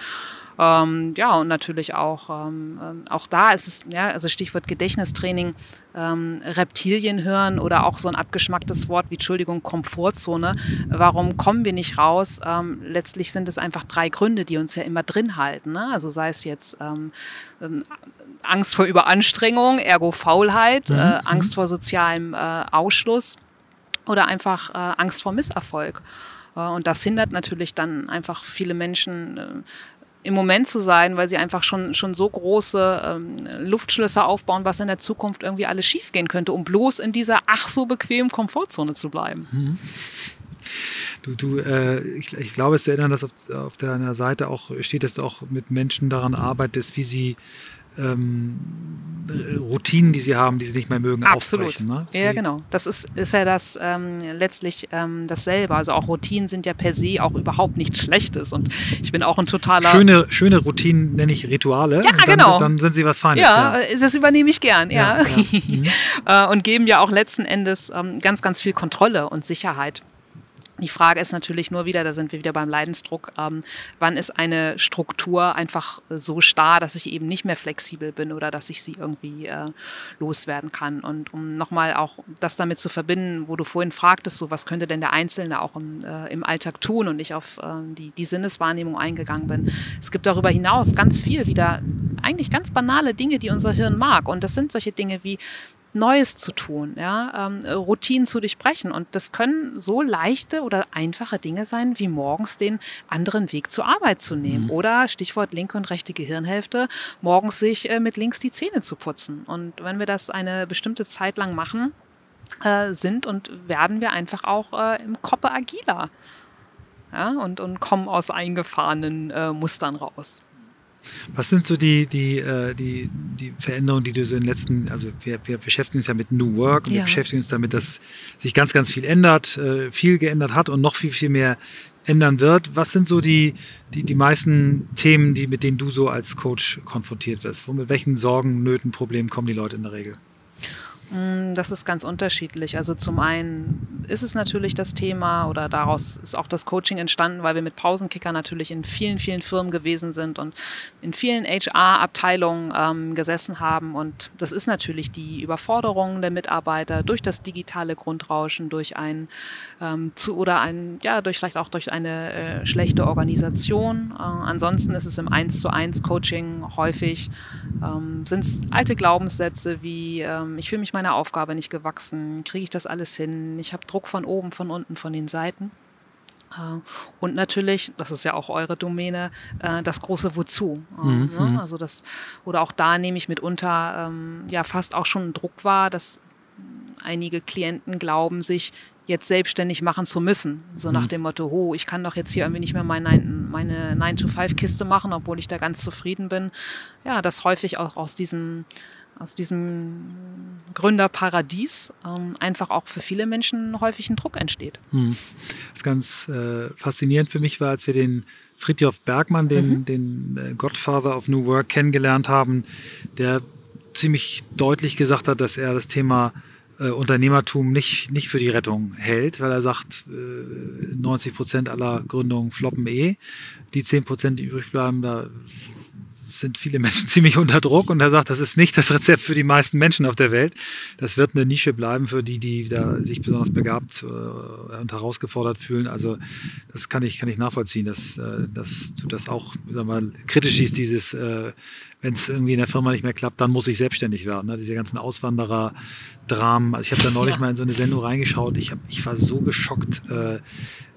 Ähm, ja, und natürlich auch, ähm, ähm, auch da ist es, ja, also Stichwort Gedächtnistraining, ähm, Reptilien hören oder auch so ein abgeschmacktes Wort wie, Entschuldigung, Komfortzone. Warum kommen wir nicht raus? Ähm, letztlich sind es einfach drei Gründe, die uns ja immer drin halten. Ne? Also sei es jetzt ähm, Angst vor Überanstrengung, ergo Faulheit, mhm. äh, Angst vor sozialem äh, Ausschluss oder einfach äh, Angst vor Misserfolg. Äh, und das hindert natürlich dann einfach viele Menschen äh, im Moment zu sein, weil sie einfach schon, schon so große ähm, Luftschlösser aufbauen, was in der Zukunft irgendwie alles schiefgehen könnte, um bloß in dieser ach so bequemen Komfortzone zu bleiben. Mhm. Du, du, äh, ich, ich, glaube, es zu erinnern, dass auf, auf deiner Seite auch steht, dass du auch mit Menschen daran arbeitest, wie sie ähm, Routinen, die sie haben, die sie nicht mehr mögen, Absolut. aufbrechen. Ne? Ja, genau. Das ist, ist ja das ähm, letztlich ähm, dasselbe. Also auch Routinen sind ja per se auch überhaupt nichts Schlechtes. Und ich bin auch ein totaler. Schöne, schöne Routinen nenne ich Rituale. Ja, dann, genau. Dann sind sie was Feines. Ja, ja. das übernehme ich gern. Ja. ja, ja. Mhm. Äh, und geben ja auch letzten Endes ähm, ganz, ganz viel Kontrolle und Sicherheit. Die Frage ist natürlich nur wieder, da sind wir wieder beim Leidensdruck, ähm, wann ist eine Struktur einfach so starr, dass ich eben nicht mehr flexibel bin oder dass ich sie irgendwie äh, loswerden kann. Und um nochmal auch das damit zu verbinden, wo du vorhin fragtest, so was könnte denn der Einzelne auch im, äh, im Alltag tun und ich auf äh, die, die Sinneswahrnehmung eingegangen bin. Es gibt darüber hinaus ganz viel wieder, eigentlich ganz banale Dinge, die unser Hirn mag. Und das sind solche Dinge wie Neues zu tun, ja, ähm, Routinen zu durchbrechen. Und das können so leichte oder einfache Dinge sein, wie morgens den anderen Weg zur Arbeit zu nehmen. Mhm. Oder Stichwort linke und rechte Gehirnhälfte, morgens sich äh, mit links die Zähne zu putzen. Und wenn wir das eine bestimmte Zeit lang machen, äh, sind und werden wir einfach auch äh, im Koppe agiler. Ja, und, und kommen aus eingefahrenen äh, Mustern raus. Was sind so die, die, äh, die, die Veränderungen, die du so in den letzten, also wir, wir beschäftigen uns ja mit New Work und ja. wir beschäftigen uns damit, dass sich ganz, ganz viel ändert, äh, viel geändert hat und noch viel, viel mehr ändern wird. Was sind so die, die, die meisten Themen, die, mit denen du so als Coach konfrontiert wirst? Mit welchen Sorgen, Nöten, Problemen kommen die Leute in der Regel? Mm, das ist ganz unterschiedlich. Also zum einen ist es natürlich das Thema oder daraus ist auch das Coaching entstanden, weil wir mit Pausenkicker natürlich in vielen, vielen Firmen gewesen sind und in vielen HR-Abteilungen ähm, gesessen haben. Und das ist natürlich die Überforderung der Mitarbeiter durch das digitale Grundrauschen, durch ein ähm, zu oder ein, ja, durch vielleicht auch durch eine äh, schlechte Organisation. Äh, ansonsten ist es im 1 zu 1 Coaching häufig, ähm, sind es alte Glaubenssätze wie ähm, ich fühle mich mal meiner Aufgabe nicht gewachsen? Kriege ich das alles hin? Ich habe Druck von oben, von unten, von den Seiten. Äh, und natürlich, das ist ja auch eure Domäne, äh, das große Wozu. Äh, Mhm, ne? Also das, oder auch da nehme ich mitunter ähm, ja fast auch schon Druck wahr, dass einige Klienten glauben, sich jetzt selbstständig machen zu müssen. So nach dem Motto, oh, ich kann doch jetzt hier irgendwie nicht mehr meine, meine 9-to-5-Kiste machen, obwohl ich da ganz zufrieden bin. Ja, das häufig auch aus diesem, aus diesem Gründerparadies ähm, einfach auch für viele Menschen häufig ein Druck entsteht. Was ganz äh, faszinierend für mich war, als wir den Fritjof Bergmann, den, den äh, Godfather of New Work, kennengelernt haben, der ziemlich deutlich gesagt hat, dass er das Thema äh, Unternehmertum nicht, nicht für die Rettung hält, weil er sagt, äh, 90 Prozent aller Gründungen floppen eh. Die 10 Prozent, die übrig bleiben, da sind viele Menschen ziemlich unter Druck und er sagt, das ist nicht das Rezept für die meisten Menschen auf der Welt. Das wird eine Nische bleiben für die, die da sich besonders begabt äh, und herausgefordert fühlen. Also das kann ich, kann ich nachvollziehen, dass, äh, dass du das auch sag mal, kritisch siehst, dieses, äh, wenn es irgendwie in der Firma nicht mehr klappt, dann muss ich selbstständig werden. Ne? Diese ganzen Auswanderer-Dramen. Also ich habe da neulich Ja. mal in so eine Sendung reingeschaut. Ich, hab, ich war so geschockt,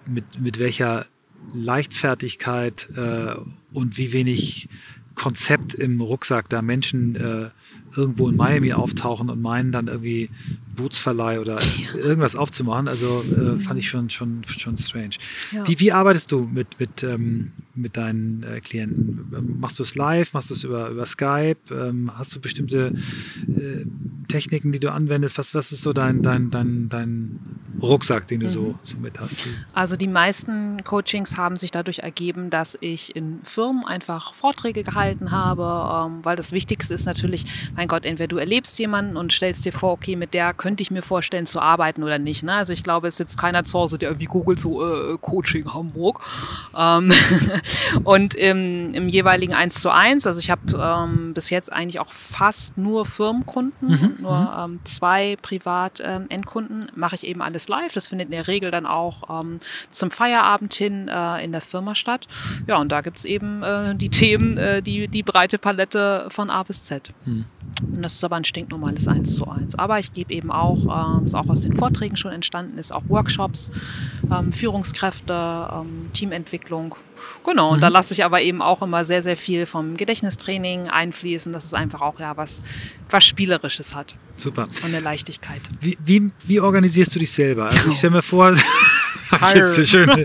mit, mit welcher Leichtfertigkeit äh, und wie wenig Konzept im Rucksack da Menschen äh, irgendwo in Miami auftauchen und meinen dann irgendwie Bootsverleih oder irgendwas aufzumachen. Also äh, fand ich schon schon schon strange. Ja. Wie, wie arbeitest du mit mit ähm, mit deinen äh, Klienten? Ähm, Machst du es live? Machst du es über über Skype? Ähm, hast du bestimmte äh, Techniken, die du anwendest? Was was ist so dein dein dein dein Rucksack, den du so so mit hast? Also die meisten Coachings haben sich dadurch ergeben, dass ich in Firmen einfach Vorträge gehalten habe, ähm, weil das Wichtigste ist natürlich, mein Gott, entweder du erlebst jemanden und stellst dir vor, okay, mit der könnte ich mir vorstellen zu arbeiten oder nicht. Ne? Also ich glaube, es sitzt keiner zu Hause, der irgendwie googelt so äh, Coaching Hamburg. Ähm, und im, im jeweiligen 1 zu 1, also ich habe ähm, bis jetzt eigentlich auch fast nur Firmenkunden, und nur ähm, zwei Privat-Endkunden, mache ich eben alles live. Das findet in der Regel dann auch ähm, zum Feierabend hin äh, in der Firma statt. Ja, und da gibt's eben äh, die Themen, äh, die, die breite Palette von A bis Z. Und das ist aber ein stinknormales 1 zu 1. Aber ich gebe eben auch, was auch aus den Vorträgen schon entstanden ist, auch Workshops, ähm, Führungskräfte, ähm, Teamentwicklung. Genau, und da lasse ich aber eben auch immer sehr, sehr viel vom Gedächtnistraining einfließen, dass es einfach auch ja was, was Spielerisches hat Super. und eine Leichtigkeit. Wie, wie, wie organisierst du dich selber? Also ich stelle mir vor, jetzt so schön, äh,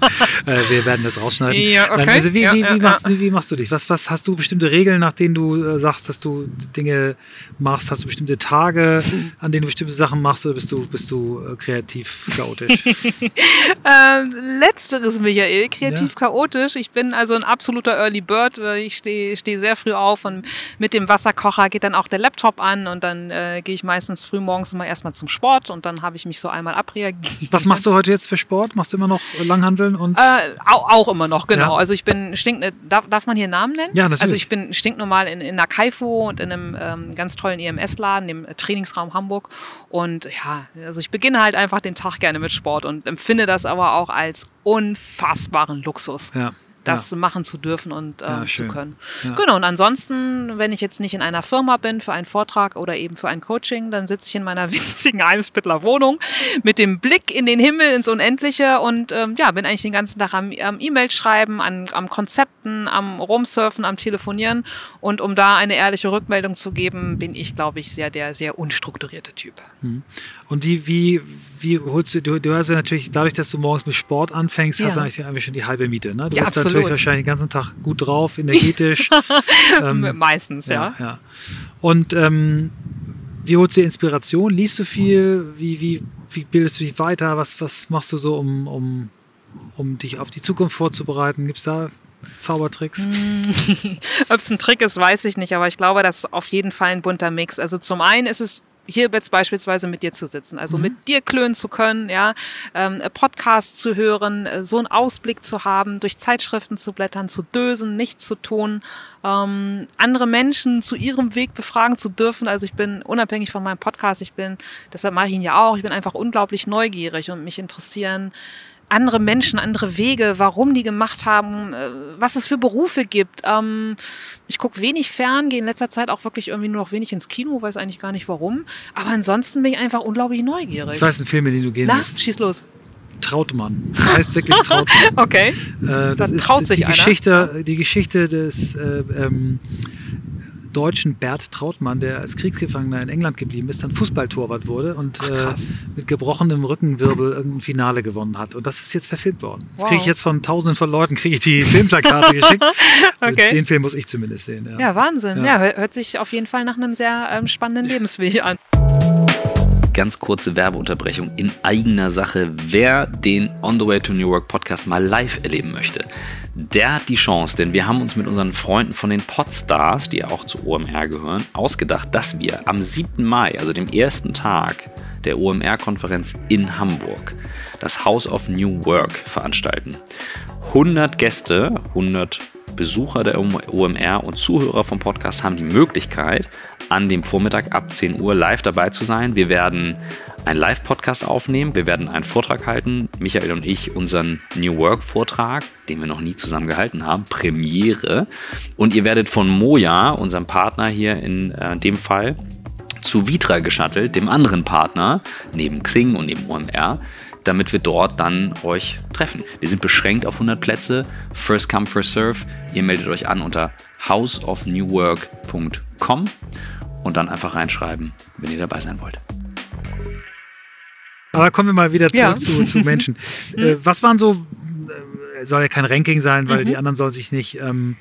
wir werden das rausschneiden. Ja, okay. Nein, Also wie, Ja, wie, ja, wie, machst, ja. du- wie machst du dich? Was, was hast du bestimmte Regeln, nach denen du äh, sagst, dass du Dinge machst? Hast du bestimmte Tage, an denen du bestimmte Sachen machst oder bist du, bist du äh, kreativ chaotisch? Ähm, letzteres, Michael, kreativ Ja. chaotisch. Ich bin also ein absoluter Early Bird. Ich stehe steh sehr früh auf und mit dem Wasserkocher geht dann auch der Laptop an und dann äh, gehe ich meistens früh morgens immer erstmal zum Sport und dann habe ich mich so einmal abreagiert. Was machst du heute jetzt für Sport? Machst du immer noch äh, Langhandeln und Äh, auch, auch immer noch, genau. Ja. Also ich bin stink, darf, darf man hier Namen nennen? Ja, natürlich. Also ich bin stinknormal in, in einer Kaifu und in einem ähm, ganz tollen EMS-Laden, dem Trainingsraum Hamburg. Und ja, also ich beginne halt einfach den Tag gerne mit Sport und empfinde das aber auch als unfassbaren Luxus. ja, Das machen zu dürfen und Ja, ähm, zu schön. können. Ja. Genau, und ansonsten, wenn ich jetzt nicht in einer Firma bin für einen Vortrag oder eben für ein Coaching, dann sitze ich in meiner winzigen Eimsbittler Wohnung mit dem Blick in den Himmel ins Unendliche und ähm, ja, bin eigentlich den ganzen Tag am, am E-Mail schreiben, an, am Konzepten, am Rumsurfen, am Telefonieren. Und um da eine ehrliche Rückmeldung zu geben, bin ich, glaube ich, sehr der sehr unstrukturierte Typ. Und wie, wie, wie holst du, du, du hast ja natürlich, dadurch, dass du morgens mit Sport anfängst, hast du Ja. eigentlich eigentlich schon die halbe Miete. Ne? Du Ja, bist natürlich absolut. wahrscheinlich den ganzen Tag gut drauf, energetisch. ähm, Meistens, ja. ja, ja. Und ähm, wie holst du dir Inspiration? Liest du viel? Wie, wie, wie bildest du dich weiter? Was, was machst du so, um, um, um dich auf die Zukunft vorzubereiten? Gibt es da Zaubertricks? Ob es ein Trick ist, weiß ich nicht, aber ich glaube, das ist auf jeden Fall ein bunter Mix. Also zum einen ist es hier jetzt beispielsweise mit dir zu sitzen, also mit dir klönen zu können, ja, ähm, Podcasts zu hören, äh, so einen Ausblick zu haben, durch Zeitschriften zu blättern, zu dösen, nichts zu tun, ähm, andere Menschen zu ihrem Weg befragen zu dürfen. Also ich bin unabhängig von meinem Podcast, ich bin, deshalb mache ich ihn ja auch, ich bin einfach unglaublich neugierig und mich interessieren andere Menschen, andere Wege, warum die gemacht haben, äh, was es für Berufe gibt. Ähm, ich gucke wenig fern, gehe in letzter Zeit auch wirklich irgendwie nur noch wenig ins Kino, weiß eigentlich gar nicht warum. Aber ansonsten bin ich einfach unglaublich neugierig. Ich weiß einen Film, in den du gehen Na, musst. schieß los. Trautmann. Das heißt wirklich Trautmann. Okay. Äh, das Da ist traut sich die einer. Geschichte, die Geschichte des äh, ähm, deutschen Bert Trautmann, der als Kriegsgefangener in England geblieben ist, dann Fußballtorwart wurde und äh, krass. mit gebrochenem Rückenwirbel irgendein Finale gewonnen hat. Und das ist jetzt verfilmt worden. Das Wow. kriege ich jetzt von tausenden von Leuten, kriege ich die Filmplakate geschickt. Okay. Den Film muss ich zumindest sehen. Ja. Ja, Wahnsinn. Ja. Ja, hör- hört sich auf jeden Fall nach einem sehr ähm, spannenden Lebensweg an. Ganz kurze Werbeunterbrechung in eigener Sache. Wer den On the Way to New Work Podcast mal live erleben möchte, der hat die Chance, denn wir haben uns mit unseren Freunden von den Podstars, die ja auch zu OMR gehören, ausgedacht, dass wir am 7. Mai, also dem ersten Tag der OMR-Konferenz in Hamburg, das House of New Work veranstalten. 100 Gäste, 100 Besucher der OMR und Zuhörer vom Podcast haben die Möglichkeit, an dem Vormittag ab 10 Uhr live dabei zu sein. Wir werden einen Live-Podcast aufnehmen, wir werden einen Vortrag halten, Michael und ich unseren New Work-Vortrag, den wir noch nie zusammen gehalten haben, Premiere. Und ihr werdet von Moja, unserem Partner hier in äh, dem Fall, zu Vitra geschattelt, dem anderen Partner, neben Xing und neben OMR, damit wir dort dann euch treffen. Wir sind beschränkt auf 100 Plätze, first come, first serve. Ihr meldet euch an unter houseofnewwork.com und dann einfach reinschreiben, wenn ihr dabei sein wollt. Aber kommen wir mal wieder zurück Ja. zu, zu Menschen. äh, was waren so, äh, soll ja kein Ranking sein, Mhm. weil die anderen sollen sich nicht, ähm,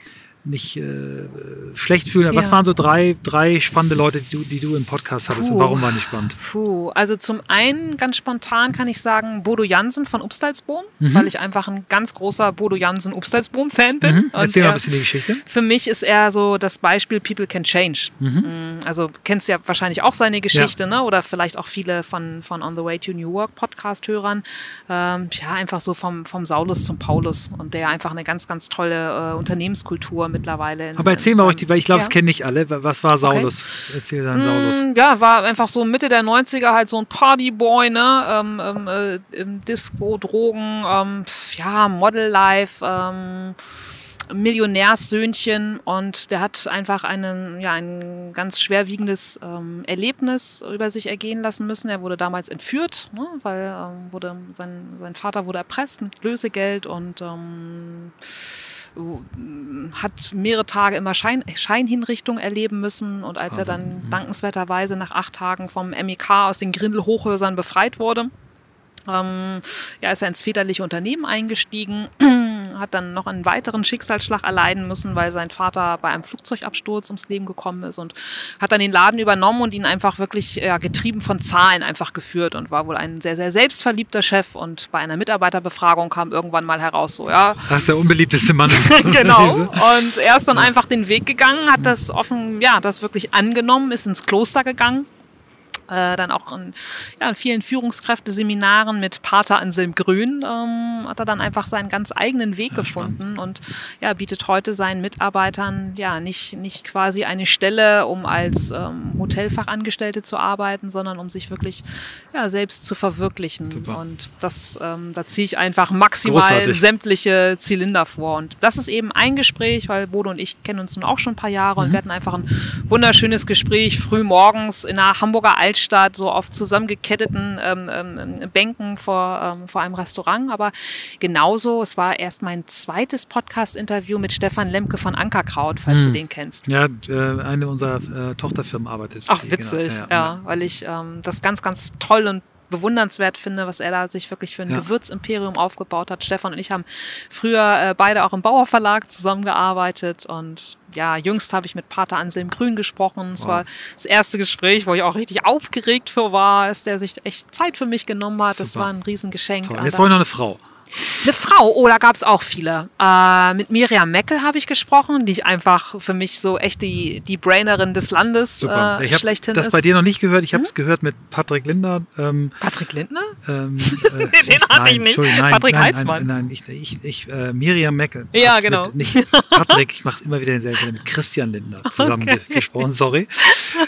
nicht äh, schlecht fühlen. Aber was Ja. waren so drei, drei spannende Leute, die du, die du im Podcast hattest und Puh. warum waren die spannend? Puh, also zum einen ganz spontan kann ich sagen Bodo Jansen von Upstalsboom, Mhm. weil ich einfach ein ganz großer Bodo Jansen Upstalsboom-Fan bin. Und Erzähl mal ein bisschen die Geschichte. Für mich ist er so das Beispiel People can change. Mhm. Mm, Also kennst ja wahrscheinlich auch seine Geschichte, ne? oder vielleicht auch viele von, von On the Way to New Work Podcast-Hörern. Ähm, ja, einfach so vom, vom Saulus zum Paulus und der einfach eine ganz, ganz tolle äh, Unternehmenskultur mittlerweile. In, Aber erzähl mal ruhig, die- weil ich glaube, ja. das kennen nicht alle. Was war Saulus? Erzähl deinen Saulus. Mm, Ja, war einfach so Mitte der 90er halt so ein Partyboy, ne? Ähm, ähm, äh, im Disco, Drogen, ähm, ja, Model Life, ähm, Millionärssöhnchen und der hat einfach einen, ja, ein ganz schwerwiegendes ähm, Erlebnis über sich ergehen lassen müssen. Er wurde damals entführt, ne, weil ähm, wurde, sein, sein Vater wurde erpresst mit Lösegeld und ähm, hat mehrere Tage immer Schein, Scheinhinrichtung erleben müssen. Und als er dann dankenswerterweise nach acht Tagen vom MEK aus den Grindelhochhäusern befreit wurde, ähm, ja, ist er ins väterliche Unternehmen eingestiegen, hat dann noch einen weiteren Schicksalsschlag erleiden müssen, weil sein Vater bei einem Flugzeugabsturz ums Leben gekommen ist und hat dann den Laden übernommen und ihn einfach wirklich ja, getrieben von Zahlen einfach geführt und war wohl ein sehr, sehr selbstverliebter Chef und bei einer Mitarbeiterbefragung kam irgendwann mal heraus, so, ja, Das ist der unbeliebteste Mann. genau. Und er ist dann einfach den Weg gegangen, hat das offen, ja, das wirklich angenommen, ist ins Kloster gegangen. Äh, dann auch in, ja, in vielen Führungskräfteseminaren mit Pater Anselm Grün ähm, hat er dann einfach seinen ganz eigenen Weg gefunden und ja, bietet heute seinen Mitarbeitern ja nicht, nicht quasi eine Stelle, um als ähm, Hotelfachangestellte zu arbeiten, sondern um sich wirklich ja, selbst zu verwirklichen. Super. Und das, ähm, da ziehe ich einfach maximal Großartig. sämtliche Zylinder vor. Und das ist eben ein Gespräch, weil Bodo und ich kennen uns nun auch schon ein paar Jahre Mhm. und wir hatten einfach ein wunderschönes Gespräch früh morgens in der Hamburger Altstadt, so auf zusammengeketteten ähm, ähm, Bänken vor, ähm, vor einem Restaurant. Aber genauso, es war erst mein zweites Podcast-Interview mit Stefan Lemke von Ankerkraut, falls Hm. du den kennst. Ja, äh, eine unserer äh, Tochterfirmen arbeitet. Ach, witzig, genau. ja, weil ich ähm, das ganz, ganz toll und bewundernswert finde, was er da sich wirklich für ein Ja. Gewürzimperium aufgebaut hat. Stefan und ich haben früher äh, beide auch im Bauer Verlag zusammengearbeitet und ja, jüngst habe ich mit Pater Anselm Grün gesprochen. Es Wow. war das erste Gespräch, wo ich auch richtig aufgeregt für war, dass der sich echt Zeit für mich genommen hat. Das Super. war ein Riesengeschenk. Toll. Jetzt brauche ich noch eine Frau. Eine Frau, oh, da gab es auch viele. Äh, mit Miriam Meckel habe ich gesprochen, die ich einfach für mich so echt die, die Brainerin des Landes Super. äh, ich habe schlechthin das ist. bei dir noch nicht gehört. Ich habe es gehört mit Patrick Linder. Ähm, Patrick Lindner? ähm, äh, Den hatte ich nicht. Nein, Patrick nein, Heitzmann. Nein, nein, ich, ich, ich äh, Miriam Meckel. Ja, genau. Mit, nicht Patrick, ich mache immer wieder denselben, mit Christian Lindner zusammen ge gesprochen. Sorry.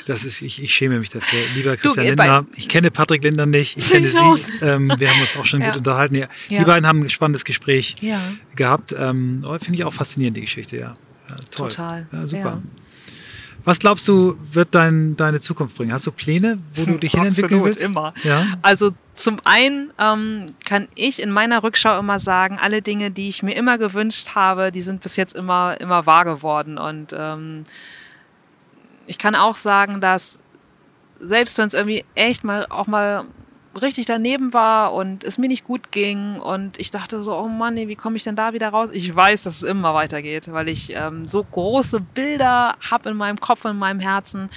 Das ist, ich, ich schäme mich dafür. Lieber Christian bei- Lindner, ich kenne Patrick Lindner nicht, ich kenne Ich. Sie. Ähm, wir haben uns auch schon Ja. gut unterhalten. Ja. Die beiden haben ein spannendes Gespräch Ja. gehabt. Ähm, oh, Finde ich auch faszinierend, die Geschichte, ja. ja toll. Total. Ja, super. Was glaubst du, wird dein, deine Zukunft bringen? Hast du Pläne, wo du dich hinentwickeln willst? immer. Ja? Also zum einen ähm, kann ich in meiner Rückschau immer sagen, alle Dinge, die ich mir immer gewünscht habe, die sind bis jetzt immer, immer wahr geworden. Und ähm, ich kann auch sagen, dass selbst wenn es irgendwie echt mal auch mal richtig daneben war und es mir nicht gut ging und ich dachte so, oh Mann, wie komme ich denn da wieder raus? Ich weiß, dass es immer weitergeht, weil ich ähm, so große Bilder habe in meinem Kopf und in meinem Herzen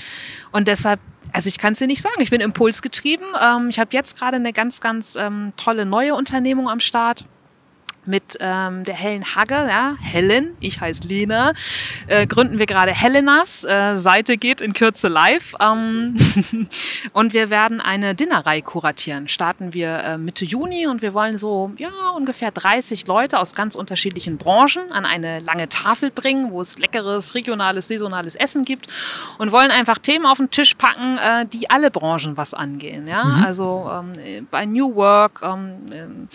und deshalb also ich kann es dir nicht sagen. Ich bin impulsgetrieben. Ähm, ich habe jetzt gerade eine ganz, ganz ähm, tolle neue Unternehmung am Start mit ähm, der Helen Hagge, ja, Helen, ich heiße Lena, äh, gründen wir gerade Helenas. Äh, Seite geht in Kürze live. Ähm, und wir werden eine Dinnerreihe kuratieren. Starten wir äh, Mitte Juni und wir wollen so ja, ungefähr 30 Leute aus ganz unterschiedlichen Branchen an eine lange Tafel bringen, wo es leckeres, regionales, saisonales Essen gibt und wollen einfach Themen auf den Tisch packen, äh, die alle Branchen was angehen. Ja? Mhm. Also ähm, bei New Work, ähm, ähm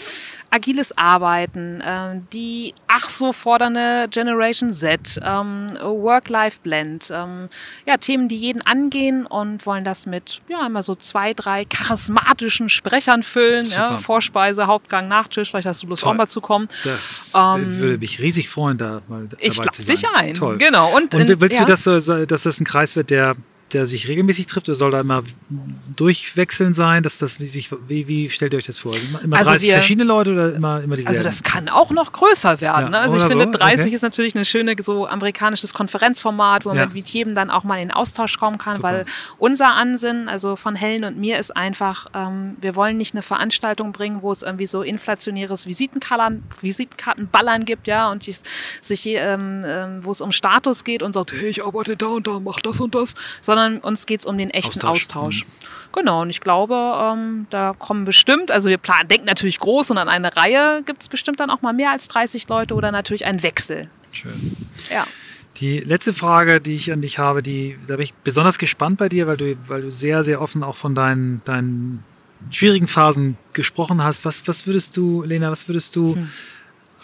agiles Arbeiten, ähm, die ach so fordernde Generation Z, ähm, Work-Life-Blend, ähm, ja, Themen, die jeden angehen und wollen das mit ja immer so zwei, drei charismatischen Sprechern füllen. Ja, Vorspeise, Hauptgang, Nachtisch, vielleicht hast du Lust Toll. auch mal zu kommen. Das ähm, würde mich riesig freuen, da mal dabei ich zu sein. Ich dich ein. Toll. Genau. Und, und willst ja. du, dass, dass das ein Kreis wird, der der sich regelmäßig trifft oder soll da immer durchwechseln sein? Dass das, wie, sich, wie, wie stellt ihr euch das vor? Immer also 30 wir, verschiedene Leute oder immer, immer dieselben? Also das kann auch noch größer werden. Ja, ne? Also ich finde, so? 30 okay. ist natürlich eine schöne so amerikanisches Konferenzformat, wo ja. man mit jedem dann auch mal in Austausch kommen kann, Super. weil unser Ansinnen, also von Helen und mir, ist einfach, ähm, wir wollen nicht eine Veranstaltung bringen, wo es irgendwie so inflationäres Visitenkarten, Visitenkartenballern gibt, ja, und ich, sich, ähm, ähm, wo es um Status geht und sagt, hey, ich arbeite da und da, mach das und das, sondern sondern uns geht es um den echten Austausch. Austausch. Mhm. Genau, und ich glaube, ähm, da kommen bestimmt, also wir planen, denken natürlich groß und an eine Reihe gibt es bestimmt dann auch mal mehr als 30 Leute oder natürlich einen Wechsel. Schön. Ja. Die letzte Frage, die ich an dich habe, die, da bin ich besonders gespannt bei dir, weil du, weil du sehr, sehr offen auch von deinen, deinen schwierigen Phasen gesprochen hast. Was, was würdest du, Lena, was würdest du hm.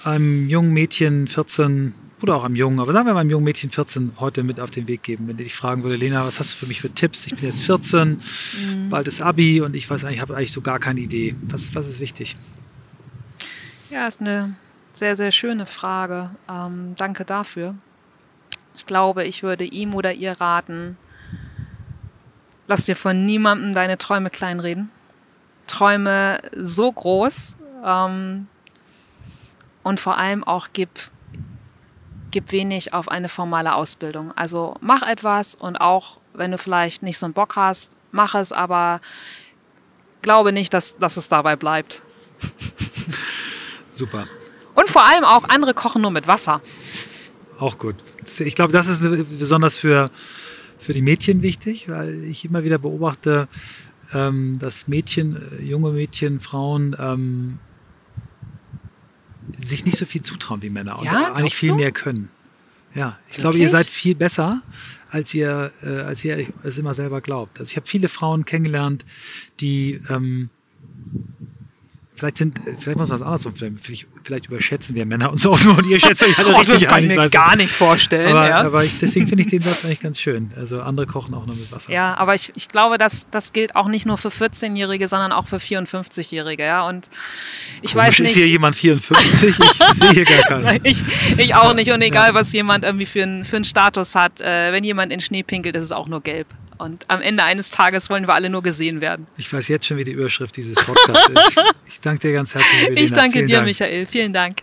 einem jungen Mädchen, 14, oder auch einem Jungen, aber sagen wir mal einem jungen Mädchen 14 heute mit auf den Weg geben, wenn die dich fragen würde, Lena, was hast du für mich für Tipps? Ich bin jetzt 14, mhm. bald ist Abi und ich weiß eigentlich, ich habe eigentlich so gar keine Idee. Was, was ist wichtig? Ja, ist eine sehr, sehr schöne Frage. Ähm, danke dafür. Ich glaube, ich würde ihm oder ihr raten, lass dir von niemandem deine Träume kleinreden. Träume so groß ähm, und vor allem auch gib gib wenig auf eine formale Ausbildung. Also mach etwas und auch wenn du vielleicht nicht so einen Bock hast, mach es, aber glaube nicht, dass, dass es dabei bleibt. Super. Und vor allem auch andere kochen nur mit Wasser. Auch gut. Ich glaube, das ist besonders für, für die Mädchen wichtig, weil ich immer wieder beobachte, ähm, dass Mädchen, äh, junge Mädchen, Frauen ähm, sich nicht so viel zutrauen wie Männer und ja, eigentlich viel mehr können. Ja, ich Wirklich? glaube, ihr seid viel besser, als ihr, äh, als ihr es immer selber glaubt. Also ich habe viele Frauen kennengelernt, die ähm, Vielleicht sind, vielleicht muss man was anderes vielleicht, vielleicht überschätzen wir Männer uns auch nur und ihr schätzt euch alle oh, richtig Das kann ich mir gar nicht vorstellen. Aber, ja. aber ich, deswegen finde ich den Satz eigentlich ganz schön. Also andere kochen auch nur mit Wasser. Ja, aber ich, ich glaube, das, das gilt auch nicht nur für 14-Jährige, sondern auch für 54-Jährige. Ja? Und ich Komisch, weiß nicht. Ist hier jemand 54? Ich sehe hier gar keinen. ich, ich auch nicht. Und egal, ja. was jemand irgendwie für, ein, für einen Status hat, äh, wenn jemand in Schnee pinkelt, ist es auch nur gelb. Und am Ende eines Tages wollen wir alle nur gesehen werden. Ich weiß jetzt schon, wie die Überschrift dieses Podcasts ist. Ich danke dir ganz herzlich. Elena. Ich danke Vielen dir, Dank. Michael. Vielen Dank.